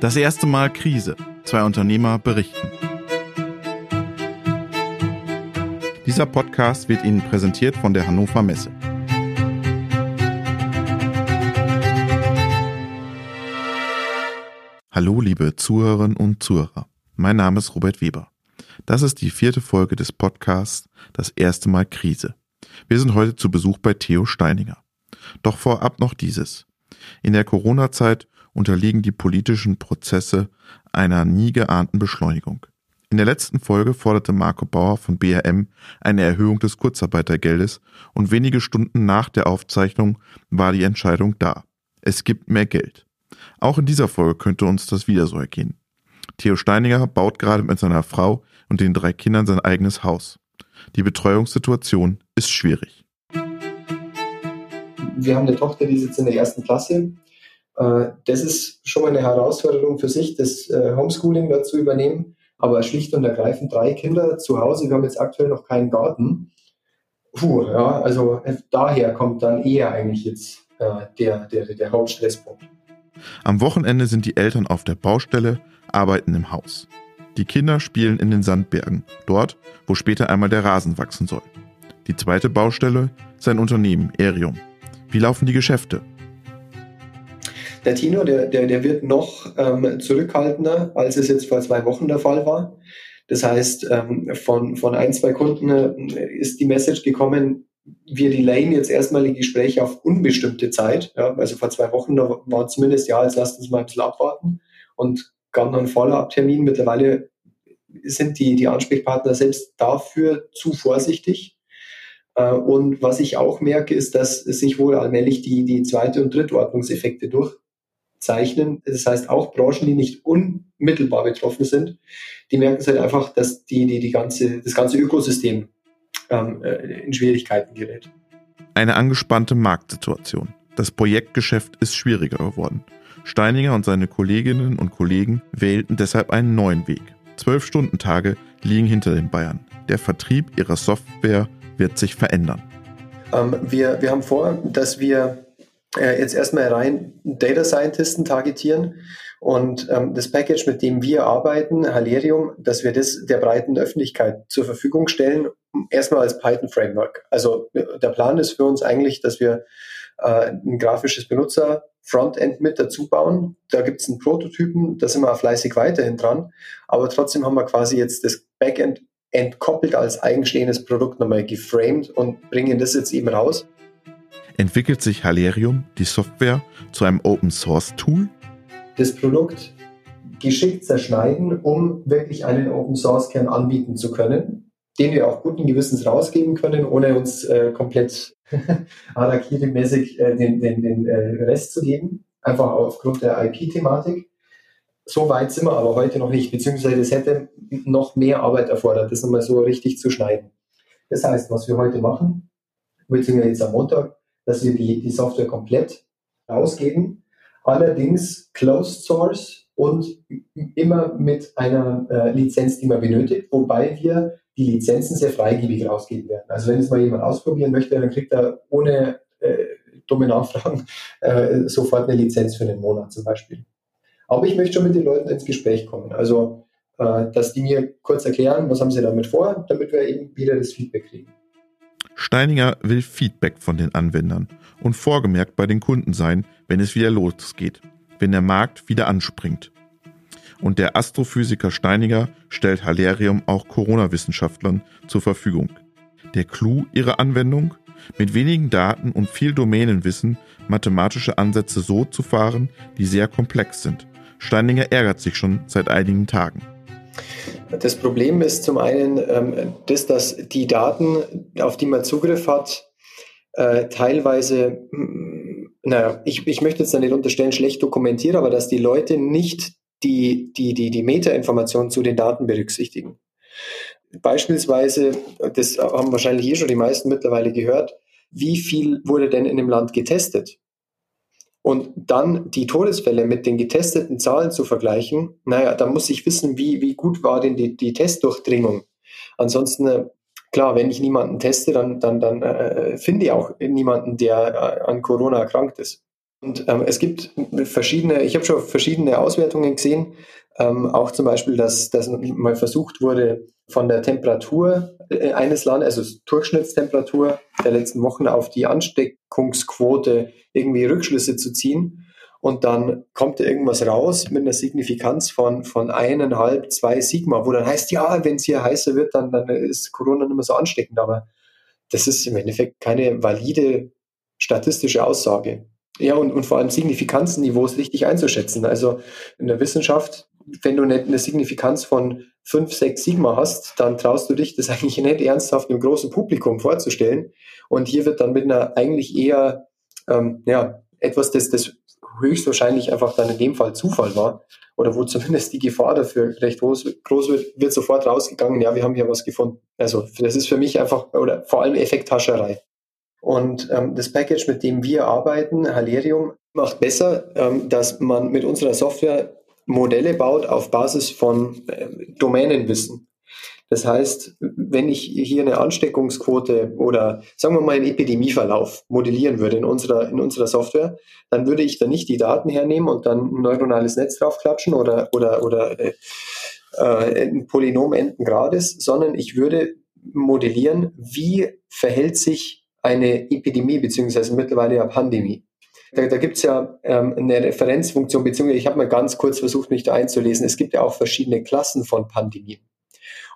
Das erste Mal Krise. Zwei Unternehmer berichten. Dieser Podcast wird Ihnen präsentiert von der Hannover Messe. Hallo, liebe Zuhörerinnen und Zuhörer. Mein Name ist Robert Weber. Das ist die vierte Folge des Podcasts Das erste Mal Krise. Wir sind heute zu Besuch bei Theo Steininger. Doch vorab noch dieses. In der Corona-Zeit unterliegen die politischen Prozesse einer nie geahnten Beschleunigung. In der letzten Folge forderte Marco Bauer von BRM eine Erhöhung des Kurzarbeitergeldes und wenige Stunden nach der Aufzeichnung war die Entscheidung da. Es gibt mehr Geld. Auch in dieser Folge könnte uns das wieder so ergehen. Theo Steininger baut gerade mit seiner Frau und den drei Kindern sein eigenes Haus. Die Betreuungssituation ist schwierig. Wir haben eine Tochter, die sitzt in der ersten Klasse das ist schon mal eine Herausforderung für sich, das äh, Homeschooling da zu übernehmen. Aber schlicht und ergreifend drei Kinder zu Hause. Wir haben jetzt aktuell noch keinen Garten. Puh, ja, also äh, daher kommt dann eher eigentlich jetzt äh, der, der, der Hauptstresspunkt. Am Wochenende sind die Eltern auf der Baustelle, arbeiten im Haus. Die Kinder spielen in den Sandbergen, dort, wo später einmal der Rasen wachsen soll. Die zweite Baustelle ist ein Unternehmen, Erium. Wie laufen die Geschäfte? Der Tino, der, der, der wird noch ähm, zurückhaltender, als es jetzt vor zwei Wochen der Fall war. Das heißt, ähm, von, von ein, zwei Kunden äh, ist die Message gekommen, wir delayen jetzt erstmal die Gespräche auf unbestimmte Zeit. Ja, also vor zwei Wochen da war zumindest, ja, jetzt lasst uns mal ein bisschen abwarten und gab noch einen Follow-up-Termin. Mittlerweile sind die, die Ansprechpartner selbst dafür zu vorsichtig. Äh, und was ich auch merke, ist, dass sich wohl allmählich die, die zweite und drittordnungseffekte durch, zeichnen. Das heißt, auch Branchen, die nicht unmittelbar betroffen sind, die merken es halt einfach, dass die, die, die ganze, das ganze Ökosystem ähm, äh, in Schwierigkeiten gerät. Eine angespannte Marktsituation. Das Projektgeschäft ist schwieriger geworden. Steininger und seine Kolleginnen und Kollegen wählten deshalb einen neuen Weg. Zwölf Stundentage liegen hinter den Bayern. Der Vertrieb ihrer Software wird sich verändern. Ähm, wir, wir haben vor, dass wir äh, jetzt erstmal rein Data Scientisten targetieren und ähm, das Package, mit dem wir arbeiten, Halerium, dass wir das der breiten Öffentlichkeit zur Verfügung stellen, erstmal als Python Framework. Also äh, der Plan ist für uns eigentlich, dass wir äh, ein grafisches Benutzer Frontend mit dazu bauen. Da gibt es einen Prototypen, da sind wir fleißig weiterhin dran, aber trotzdem haben wir quasi jetzt das Backend entkoppelt als eigenstehendes Produkt nochmal geframed und bringen das jetzt eben raus entwickelt sich Halerium, die Software, zu einem Open Source Tool? Das Produkt geschickt zerschneiden, um wirklich einen Open Source Kern anbieten zu können, den wir auch guten Gewissens rausgeben können, ohne uns äh, komplett Harakiri-mäßig äh, den, den, den äh, Rest zu geben, einfach aufgrund der IP-Thematik. So weit sind wir aber heute noch nicht, beziehungsweise es hätte noch mehr Arbeit erfordert, das nochmal so richtig zu schneiden. Das heißt, was wir heute machen, beziehungsweise jetzt am Montag, dass wir die, die Software komplett rausgeben. Allerdings Closed Source und immer mit einer äh, Lizenz, die man benötigt, wobei wir die Lizenzen sehr freigebig rausgeben werden. Also wenn es mal jemand ausprobieren möchte, dann kriegt er ohne äh, dumme Nachfragen äh, sofort eine Lizenz für einen Monat zum Beispiel. Aber ich möchte schon mit den Leuten ins Gespräch kommen. Also, äh, dass die mir kurz erklären, was haben sie damit vor, damit wir eben wieder das Feedback kriegen. Steininger will Feedback von den Anwendern und vorgemerkt bei den Kunden sein, wenn es wieder losgeht, wenn der Markt wieder anspringt. Und der Astrophysiker Steininger stellt Halerium auch Corona-Wissenschaftlern zur Verfügung. Der Clou ihrer Anwendung? Mit wenigen Daten und viel Domänenwissen mathematische Ansätze so zu fahren, die sehr komplex sind. Steininger ärgert sich schon seit einigen Tagen. Das Problem ist zum einen, ähm, das, dass die Daten, auf die man Zugriff hat, äh, teilweise, hm, naja, ich, ich möchte jetzt da nicht unterstellen, schlecht dokumentiert, aber dass die Leute nicht die, die, die, die Metainformationen zu den Daten berücksichtigen. Beispielsweise, das haben wahrscheinlich hier schon die meisten mittlerweile gehört, wie viel wurde denn in dem Land getestet? Und dann die Todesfälle mit den getesteten Zahlen zu vergleichen, naja, da muss ich wissen, wie, wie gut war denn die, die Testdurchdringung. Ansonsten, äh, klar, wenn ich niemanden teste, dann, dann, dann äh, finde ich auch niemanden, der äh, an Corona erkrankt ist. Und ähm, es gibt verschiedene, ich habe schon verschiedene Auswertungen gesehen, ähm, auch zum Beispiel, dass, dass mal versucht wurde, von der Temperatur äh, eines Landes, also Durchschnittstemperatur der letzten Wochen auf die Ansteckungsquote irgendwie Rückschlüsse zu ziehen. Und dann kommt irgendwas raus mit einer Signifikanz von, von eineinhalb, zwei Sigma, wo dann heißt, ja, wenn es hier heißer wird, dann, dann ist Corona nicht mehr so ansteckend. Aber das ist im Endeffekt keine valide statistische Aussage. Ja, und, und vor allem Signifikanzniveaus richtig einzuschätzen. Also in der Wissenschaft, wenn du nicht eine Signifikanz von 5, 6 Sigma hast, dann traust du dich, das eigentlich nicht ernsthaft einem großen Publikum vorzustellen. Und hier wird dann mit einer eigentlich eher, ähm, ja, etwas, das, das höchstwahrscheinlich einfach dann in dem Fall Zufall war, oder wo zumindest die Gefahr dafür recht groß, groß wird, wird sofort rausgegangen, ja, wir haben hier was gefunden. Also das ist für mich einfach, oder vor allem Effekthascherei. Und ähm, das Package, mit dem wir arbeiten, Halerium, macht besser, ähm, dass man mit unserer Software Modelle baut auf Basis von äh, Domänenwissen. Das heißt, wenn ich hier eine Ansteckungsquote oder sagen wir mal einen Epidemieverlauf modellieren würde in unserer, in unserer Software, dann würde ich da nicht die Daten hernehmen und dann ein neuronales Netz draufklatschen oder, oder, oder äh, ein Polynom enden Grades, sondern ich würde modellieren, wie verhält sich eine Epidemie beziehungsweise mittlerweile ja Pandemie. Da, da gibt es ja ähm, eine Referenzfunktion, beziehungsweise ich habe mal ganz kurz versucht, mich da einzulesen. Es gibt ja auch verschiedene Klassen von Pandemien.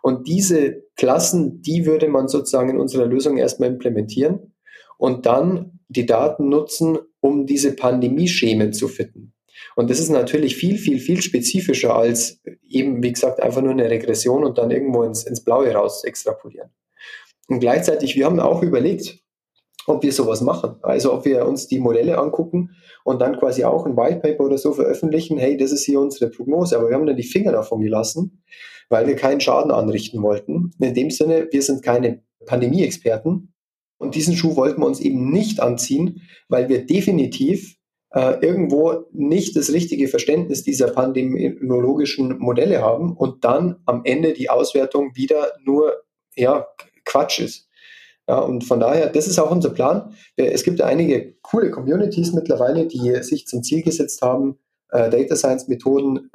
Und diese Klassen, die würde man sozusagen in unserer Lösung erstmal implementieren und dann die Daten nutzen, um diese Pandemieschemen zu fitten. Und das ist natürlich viel, viel, viel spezifischer als eben, wie gesagt, einfach nur eine Regression und dann irgendwo ins, ins Blaue raus extrapolieren. Und gleichzeitig, wir haben auch überlegt, ob wir sowas machen. Also ob wir uns die Modelle angucken und dann quasi auch ein White Paper oder so veröffentlichen, hey, das ist hier unsere Prognose, aber wir haben dann die Finger davon gelassen, weil wir keinen Schaden anrichten wollten. In dem Sinne, wir sind keine Pandemie-Experten und diesen Schuh wollten wir uns eben nicht anziehen, weil wir definitiv äh, irgendwo nicht das richtige Verständnis dieser pandemiologischen Modelle haben und dann am Ende die Auswertung wieder nur ja, Quatsch ist. Ja, und von daher, das ist auch unser Plan. Es gibt einige coole Communities mittlerweile, die sich zum Ziel gesetzt haben, äh, Data Science Methoden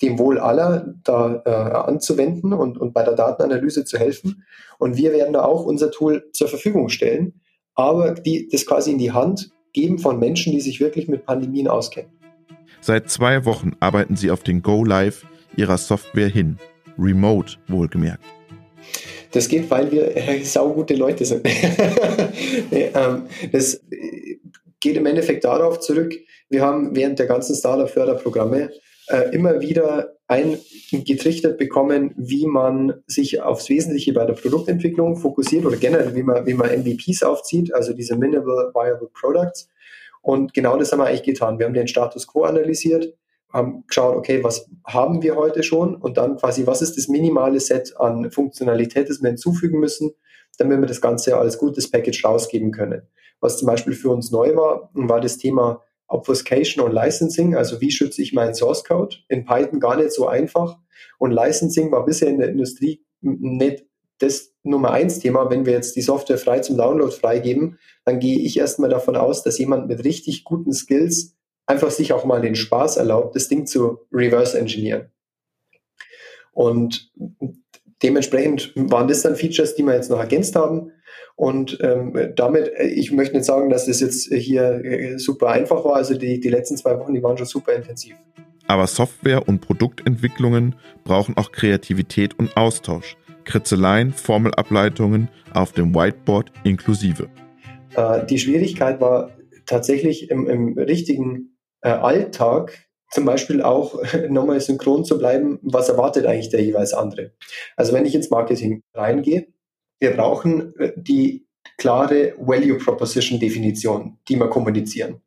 dem Wohl aller da äh, anzuwenden und, und bei der Datenanalyse zu helfen. Und wir werden da auch unser Tool zur Verfügung stellen, aber die, das quasi in die Hand geben von Menschen, die sich wirklich mit Pandemien auskennen. Seit zwei Wochen arbeiten sie auf den Go Live ihrer Software hin. Remote wohlgemerkt. Das geht, weil wir äh, saugute Leute sind. ähm, das geht im Endeffekt darauf zurück, wir haben während der ganzen Startup-Förderprogramme äh, immer wieder eingetrichtert bekommen, wie man sich aufs Wesentliche bei der Produktentwicklung fokussiert oder generell, wie man, wie man MVPs aufzieht, also diese Minimal Viable Products. Und genau das haben wir eigentlich getan. Wir haben den Status Quo analysiert, haben geschaut, okay, was haben wir heute schon und dann quasi, was ist das minimale Set an Funktionalität, das wir hinzufügen müssen, damit wir das Ganze als gutes Package rausgeben können. Was zum Beispiel für uns neu war, war das Thema Obfuscation und Licensing, also wie schütze ich meinen Source Code? In Python gar nicht so einfach. Und Licensing war bisher in der Industrie nicht das Nummer eins Thema. Wenn wir jetzt die Software frei zum Download freigeben, dann gehe ich erstmal davon aus, dass jemand mit richtig guten Skills einfach sich auch mal den Spaß erlaubt, das Ding zu reverse engineeren. Und dementsprechend waren das dann Features, die wir jetzt noch ergänzt haben. Und ähm, damit, äh, ich möchte nicht sagen, dass das jetzt hier äh, super einfach war. Also die, die letzten zwei Wochen, die waren schon super intensiv. Aber Software- und Produktentwicklungen brauchen auch Kreativität und Austausch. Kritzeleien, Formelableitungen auf dem Whiteboard inklusive. Äh, die Schwierigkeit war tatsächlich im, im richtigen Alltag zum Beispiel auch nochmal synchron zu bleiben, was erwartet eigentlich der jeweils andere. Also wenn ich ins Marketing reingehe, wir brauchen äh, die klare Value Proposition Definition, die wir kommunizieren.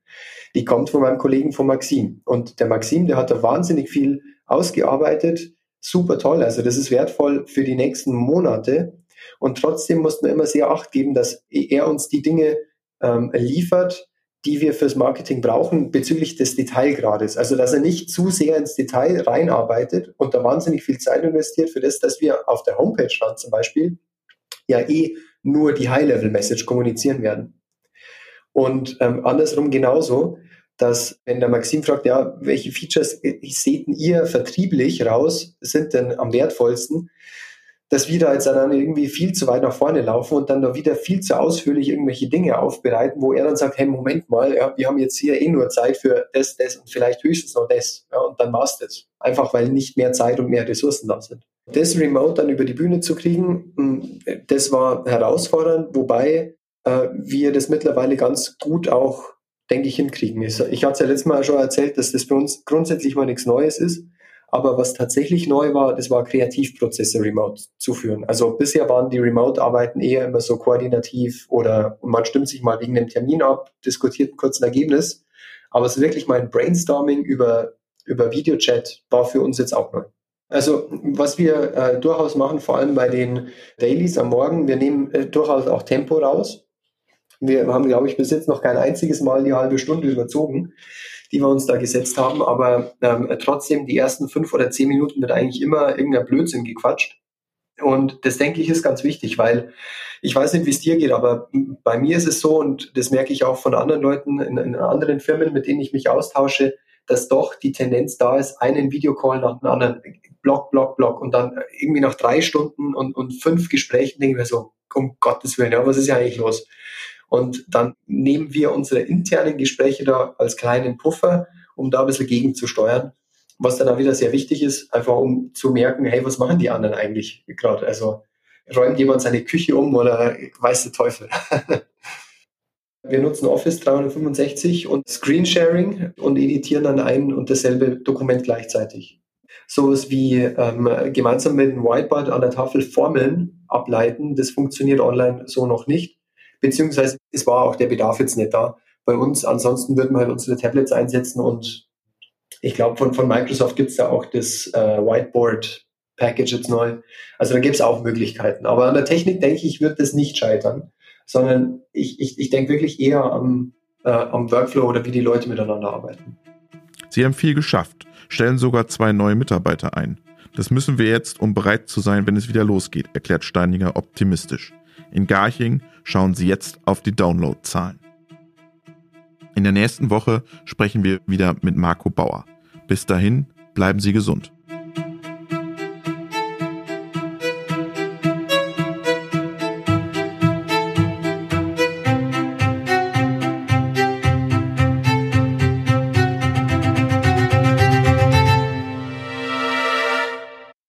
Die kommt von meinem Kollegen von Maxim. Und der Maxim, der hat da wahnsinnig viel ausgearbeitet. Super toll. Also das ist wertvoll für die nächsten Monate. Und trotzdem mussten wir immer sehr Acht geben, dass er uns die Dinge ähm, liefert, die wir fürs Marketing brauchen bezüglich des Detailgrades. Also, dass er nicht zu sehr ins Detail reinarbeitet und da wahnsinnig viel Zeit investiert für das, dass wir auf der Homepage dann zum Beispiel ja eh nur die High-Level-Message kommunizieren werden. Und ähm, andersrum genauso. dass wenn der Maxim fragt, ja, welche Features seht ihr vertrieblich raus, sind denn am wertvollsten, dass wir da jetzt dann irgendwie viel zu weit nach vorne laufen und dann da wieder viel zu ausführlich irgendwelche Dinge aufbereiten, wo er dann sagt, hey, Moment mal, ja, wir haben jetzt hier eh nur Zeit für das, das und vielleicht höchstens noch das. Ja, und dann war's das. Einfach weil nicht mehr Zeit und mehr Ressourcen da sind. Das Remote dann über die Bühne zu kriegen, hm, das war herausfordernd, wobei äh, wir das mittlerweile ganz gut auch, denke ich, hinkriegen. Ich hatte es ja letztes Mal schon erzählt, dass das für uns grundsätzlich mal nichts Neues ist. Aber was tatsächlich neu war, das war Kreativprozesse remote zu führen. Also bisher waren die Remote-Arbeiten eher immer so koordinativ oder man stimmt sich mal wegen einem Termin ab, diskutiert kurz ein Ergebnis. Aber es ist wirklich mal ein Brainstorming über, über Videochat war für uns jetzt auch neu. Also was wir äh, durchaus machen, vor allem bei den Dailies am Morgen, wir nehmen äh, durchaus auch Tempo raus. Wir haben, glaube ich, bis jetzt noch kein einziges Mal die halbe Stunde überzogen die wir uns da gesetzt haben. Aber ähm, trotzdem, die ersten fünf oder zehn Minuten wird eigentlich immer irgendein Blödsinn gequatscht. Und das denke ich ist ganz wichtig, weil ich weiß nicht, wie es dir geht, aber bei mir ist es so und das merke ich auch von anderen Leuten in, in anderen Firmen, mit denen ich mich austausche, dass doch die Tendenz da ist, einen Videocall nach dem anderen, Block, Block, Block und dann irgendwie nach drei Stunden und, und fünf Gesprächen denken wir so, um Gottes Willen, ja, was ist ja eigentlich los? Und dann nehmen wir unsere internen Gespräche da als kleinen Puffer, um da ein bisschen gegenzusteuern. Was dann auch wieder sehr wichtig ist, einfach um zu merken, hey, was machen die anderen eigentlich gerade? Also räumt jemand seine Küche um oder weiß der Teufel? Wir nutzen Office 365 und Screensharing und editieren dann ein und dasselbe Dokument gleichzeitig. Sowas wie ähm, gemeinsam mit einem Whiteboard an der Tafel Formeln ableiten, das funktioniert online so noch nicht beziehungsweise es war auch der Bedarf jetzt nicht da bei uns. Ansonsten würden wir halt unsere Tablets einsetzen und ich glaube, von, von Microsoft gibt es da auch das äh, Whiteboard Package jetzt neu. Also da gibt es auch Möglichkeiten. Aber an der Technik, denke ich, wird das nicht scheitern, sondern ich, ich, ich denke wirklich eher am, äh, am Workflow oder wie die Leute miteinander arbeiten. Sie haben viel geschafft, stellen sogar zwei neue Mitarbeiter ein. Das müssen wir jetzt, um bereit zu sein, wenn es wieder losgeht, erklärt Steininger optimistisch. In Garching schauen Sie jetzt auf die Downloadzahlen. In der nächsten Woche sprechen wir wieder mit Marco Bauer. Bis dahin, bleiben Sie gesund.